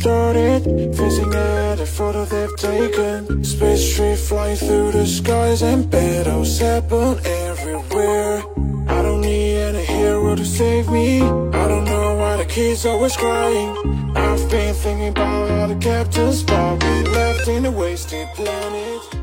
started Facing at a photo they've taken. Space tree flying through the skies And battles happen everywhere. I don't need any hero to save me. I don't know why the kids always crying. I've been thinking about how the captain's probably left in a wasted planet.